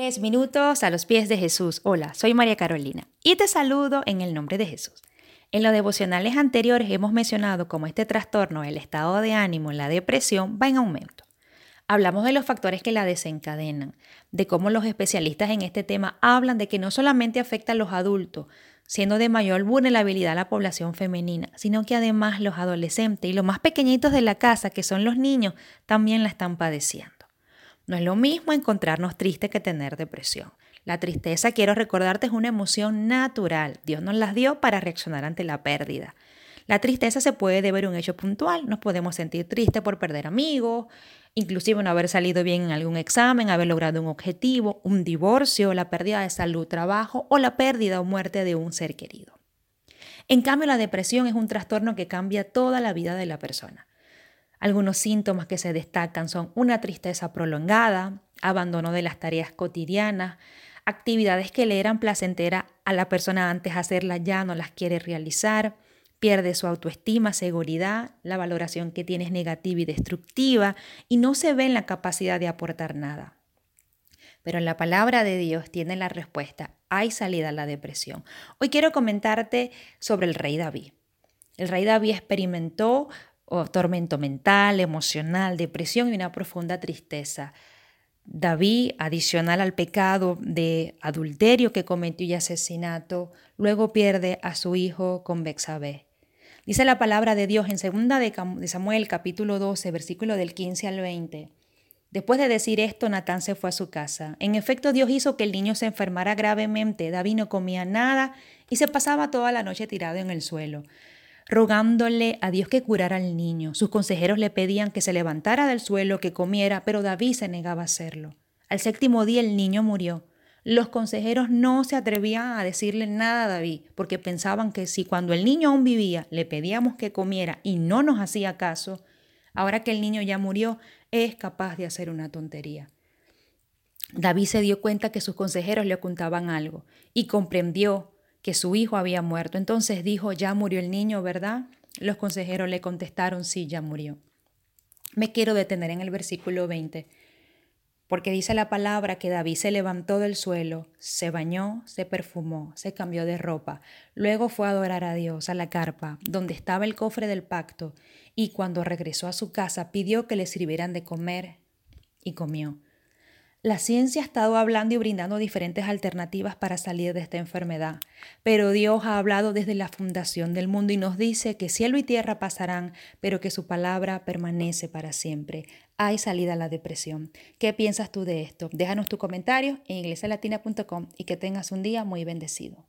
Tres minutos a los pies de Jesús. Hola, soy María Carolina y te saludo en el nombre de Jesús. En los devocionales anteriores hemos mencionado cómo este trastorno, el estado de ánimo, la depresión, va en aumento. Hablamos de los factores que la desencadenan, de cómo los especialistas en este tema hablan de que no solamente afecta a los adultos, siendo de mayor vulnerabilidad la población femenina, sino que además los adolescentes y los más pequeñitos de la casa, que son los niños, también la están padeciendo. No es lo mismo encontrarnos tristes que tener depresión. La tristeza, quiero recordarte, es una emoción natural. Dios nos las dio para reaccionar ante la pérdida. La tristeza se puede deber a un hecho puntual. Nos podemos sentir tristes por perder amigos, inclusive no haber salido bien en algún examen, haber logrado un objetivo, un divorcio, la pérdida de salud, trabajo o la pérdida o muerte de un ser querido. En cambio, la depresión es un trastorno que cambia toda la vida de la persona. Algunos síntomas que se destacan son una tristeza prolongada, abandono de las tareas cotidianas, actividades que le eran placenteras a la persona antes hacerlas ya no las quiere realizar, pierde su autoestima, seguridad, la valoración que tiene es negativa y destructiva y no se ve en la capacidad de aportar nada. Pero en la palabra de Dios tiene la respuesta, hay salida a la depresión. Hoy quiero comentarte sobre el rey David. El rey David experimentó o tormento mental, emocional, depresión y una profunda tristeza. David, adicional al pecado de adulterio que cometió y asesinato, luego pierde a su hijo con Bexabé. Dice la palabra de Dios en 2 de Samuel capítulo 12, versículo del 15 al 20. Después de decir esto, Natán se fue a su casa. En efecto, Dios hizo que el niño se enfermara gravemente. David no comía nada y se pasaba toda la noche tirado en el suelo rogándole a Dios que curara al niño. Sus consejeros le pedían que se levantara del suelo, que comiera, pero David se negaba a hacerlo. Al séptimo día el niño murió. Los consejeros no se atrevían a decirle nada a David, porque pensaban que si cuando el niño aún vivía le pedíamos que comiera y no nos hacía caso, ahora que el niño ya murió, es capaz de hacer una tontería. David se dio cuenta que sus consejeros le ocultaban algo y comprendió que su hijo había muerto. Entonces dijo, ya murió el niño, ¿verdad? Los consejeros le contestaron, sí, ya murió. Me quiero detener en el versículo 20, porque dice la palabra que David se levantó del suelo, se bañó, se perfumó, se cambió de ropa, luego fue a adorar a Dios a la carpa, donde estaba el cofre del pacto, y cuando regresó a su casa pidió que le sirvieran de comer, y comió. La ciencia ha estado hablando y brindando diferentes alternativas para salir de esta enfermedad, pero Dios ha hablado desde la fundación del mundo y nos dice que cielo y tierra pasarán, pero que su palabra permanece para siempre. Hay salida a la depresión. ¿Qué piensas tú de esto? Déjanos tu comentario en iglesialatina.com y que tengas un día muy bendecido.